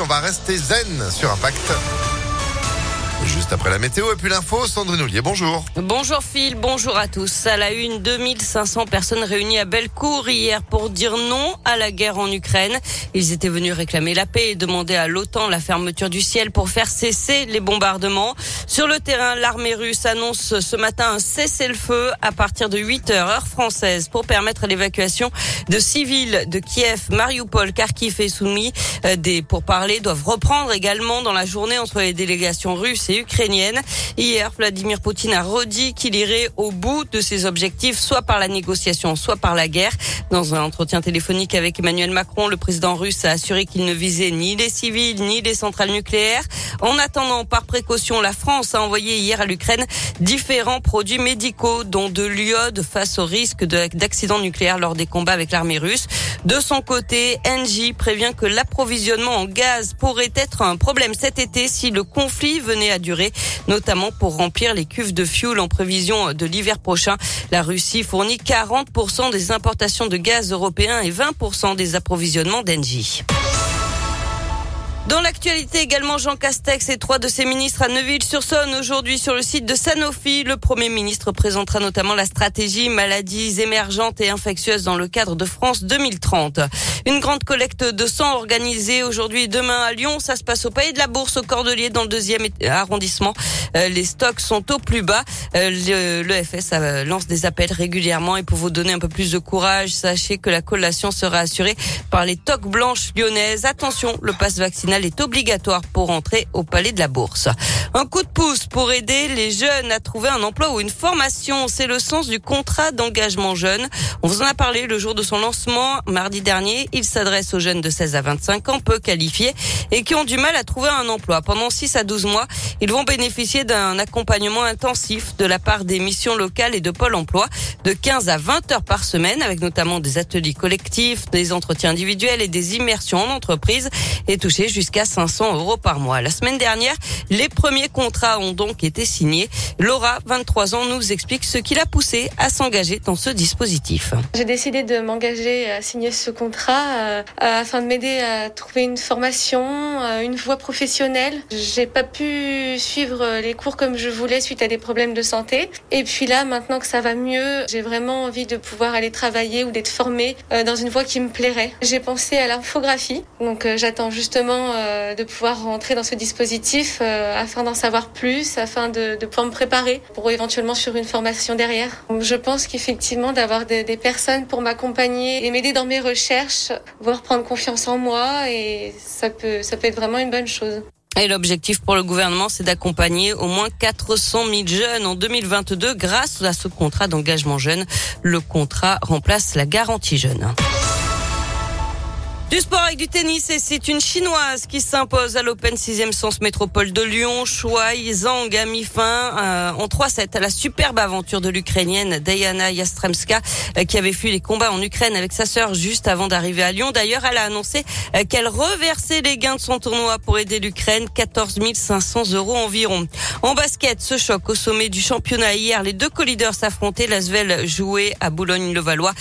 on va rester zen sur Impact. Juste après la météo et puis l'info, Sandrine Ollier, bonjour. Bonjour Phil, bonjour à tous. À la une, 2500 personnes réunies à Bellecour hier pour dire non à la guerre en Ukraine. Ils étaient venus réclamer la paix et demander à l'OTAN la fermeture du ciel pour faire cesser les bombardements. Sur le terrain, l'armée russe annonce ce matin un cessez-le-feu à partir de 8 heures heure française pour permettre l'évacuation de civils de Kiev, Mariupol, Kharkiv et Soumy. Euh, des pourparlers doivent reprendre également dans la journée entre les délégations russes et ukrainienne. Hier, Vladimir Poutine a redit qu'il irait au bout de ses objectifs, soit par la négociation, soit par la guerre. Dans un entretien téléphonique avec Emmanuel Macron, le président russe a assuré qu'il ne visait ni les civils ni les centrales nucléaires. En attendant, par précaution, la France a envoyé hier à l'Ukraine différents produits médicaux, dont de l'iode face au risque d'accident nucléaire lors des combats avec l'armée russe. De son côté, Engie prévient que l'approvisionnement en gaz pourrait être un problème cet été si le conflit venait à durer, notamment pour remplir les cuves de fuel en prévision de l'hiver prochain. La Russie fournit 40% des importations de gaz européen et 20% des approvisionnements d'Engie. Dans l'actualité également, Jean Castex et trois de ses ministres à Neuville-sur-Saône aujourd'hui sur le site de Sanofi. Le Premier ministre présentera notamment la stratégie maladies émergentes et infectieuses dans le cadre de France 2030. Une grande collecte de sang organisée aujourd'hui et demain à Lyon. Ça se passe au Pays de la Bourse, au Cordelier, dans le deuxième arrondissement. Euh, les stocks sont au plus bas. Euh, le, FS lance des appels régulièrement et pour vous donner un peu plus de courage, sachez que la collation sera assurée par les toques blanches lyonnaises. Attention, le passe vaccinal est obligatoire pour entrer au Palais de la Bourse. Un coup de pouce pour aider les jeunes à trouver un emploi ou une formation. C'est le sens du contrat d'engagement jeune. On vous en a parlé le jour de son lancement, mardi dernier. Il s'adresse aux jeunes de 16 à 25 ans, peu qualifiés et qui ont du mal à trouver un emploi. Pendant 6 à 12 mois, ils vont bénéficier d'un accompagnement intensif de la part des missions locales et de Pôle emploi de 15 à 20 heures par semaine avec notamment des ateliers collectifs, des entretiens individuels et des immersions en entreprise et toucher jusqu'à jusqu'à 500 euros par mois. La semaine dernière, les premiers contrats ont donc été signés. Laura, 23 ans, nous explique ce qui l'a poussé à s'engager dans ce dispositif. J'ai décidé de m'engager à signer ce contrat euh, afin de m'aider à trouver une formation, euh, une voie professionnelle. J'ai pas pu suivre les cours comme je voulais suite à des problèmes de santé. Et puis là, maintenant que ça va mieux, j'ai vraiment envie de pouvoir aller travailler ou d'être formée euh, dans une voie qui me plairait. J'ai pensé à l'infographie, donc j'attends justement euh, de pouvoir rentrer dans ce dispositif euh, afin d'en savoir plus, afin de, pouvoir me préparer pour éventuellement sur une formation derrière. Je pense qu'effectivement d'avoir des, personnes pour m'accompagner et m'aider dans mes recherches, voire prendre confiance en moi et ça peut, ça peut être vraiment une bonne chose. Et l'objectif pour le gouvernement, c'est d'accompagner au moins 400 000 jeunes en 2022 grâce à ce contrat d'engagement jeune. Le contrat remplace la garantie jeune. Du sport avec du tennis et c'est une chinoise qui s'impose à l'Open 6e Sens Métropole de Lyon. Shuai Zhang a mis fin euh, en 3-7 à la superbe aventure de l'Ukrainienne Diana Yastremska euh, qui avait fui les combats en Ukraine avec sa sœur juste avant d'arriver à Lyon. D'ailleurs, elle a annoncé euh, qu'elle reversait les gains de son tournoi pour aider l'Ukraine, 14 500 euros environ. En basket, ce choc au sommet du championnat hier, les deux co-leaders s'affrontaient. L'Asvel jouait à Boulogne-le-Valois.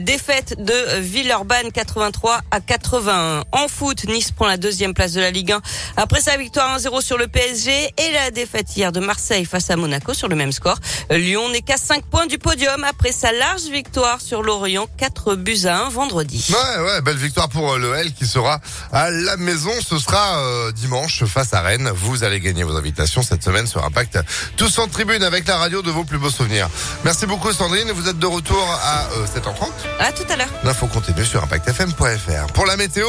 Défaite de Villeurbanne 83 à 81. En foot, Nice prend la deuxième place de la Ligue 1 après sa victoire 1-0 sur le PSG et la défaite hier de Marseille face à Monaco sur le même score. Lyon n'est qu'à 5 points du podium après sa large victoire sur l'Orient, 4 buts à 1 vendredi. Ouais, ouais, belle victoire pour euh, le L qui sera à la maison. Ce sera euh, dimanche face à Rennes. Vous allez gagner vos invitations cette semaine sur Impact. Tous en tribune avec la radio de vos plus beaux souvenirs. Merci beaucoup Sandrine. Vous êtes de retour à 7h30. Euh, à tout à l'heure. L'info continue sur impactfm.fr pour la météo.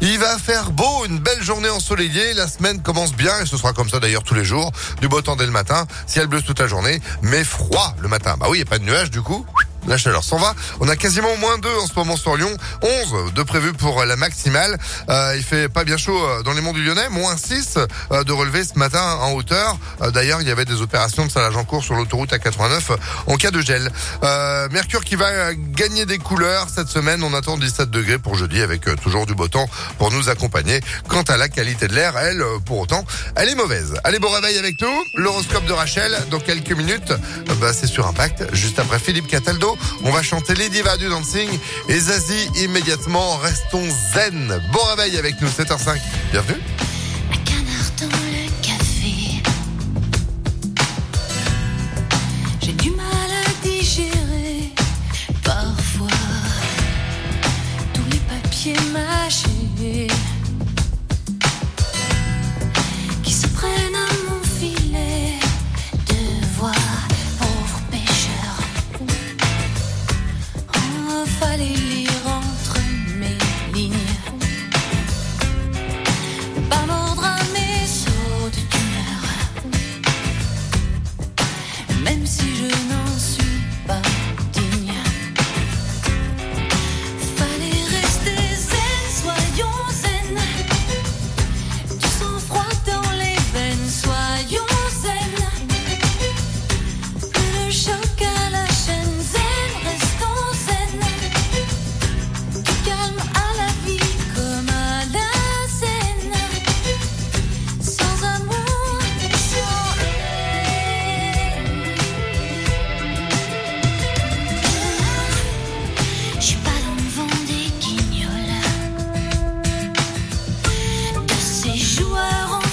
Il va faire beau, une belle journée ensoleillée. La semaine commence bien et ce sera comme ça d'ailleurs tous les jours. Du beau temps dès le matin, ciel bleu toute la journée, mais froid le matin. Bah oui, il n'y a pas de nuages du coup la chaleur s'en va. On a quasiment moins 2 en ce moment sur Lyon, 11 de prévu pour la maximale. Euh, il fait pas bien chaud euh, dans les monts du Lyonnais, moins 6 euh, de relevé ce matin en hauteur. Euh, d'ailleurs, il y avait des opérations de salage en cours sur l'autoroute A89 en cas de gel. Mercure qui va gagner des couleurs cette semaine. On attend 17 degrés pour jeudi avec toujours du beau temps pour nous accompagner. Quant à la qualité de l'air, elle, pour autant, elle est mauvaise. Allez, bon réveil avec nous. L'horoscope de Rachel dans quelques minutes. Bah, c'est sur Impact, juste après Philippe Cataldo. On va chanter les divas du dancing et Zazie immédiatement. Restons zen. Bon réveil avec nous, 7h05. Bienvenue. Parfois, tous les papiers. Vamos. joueurs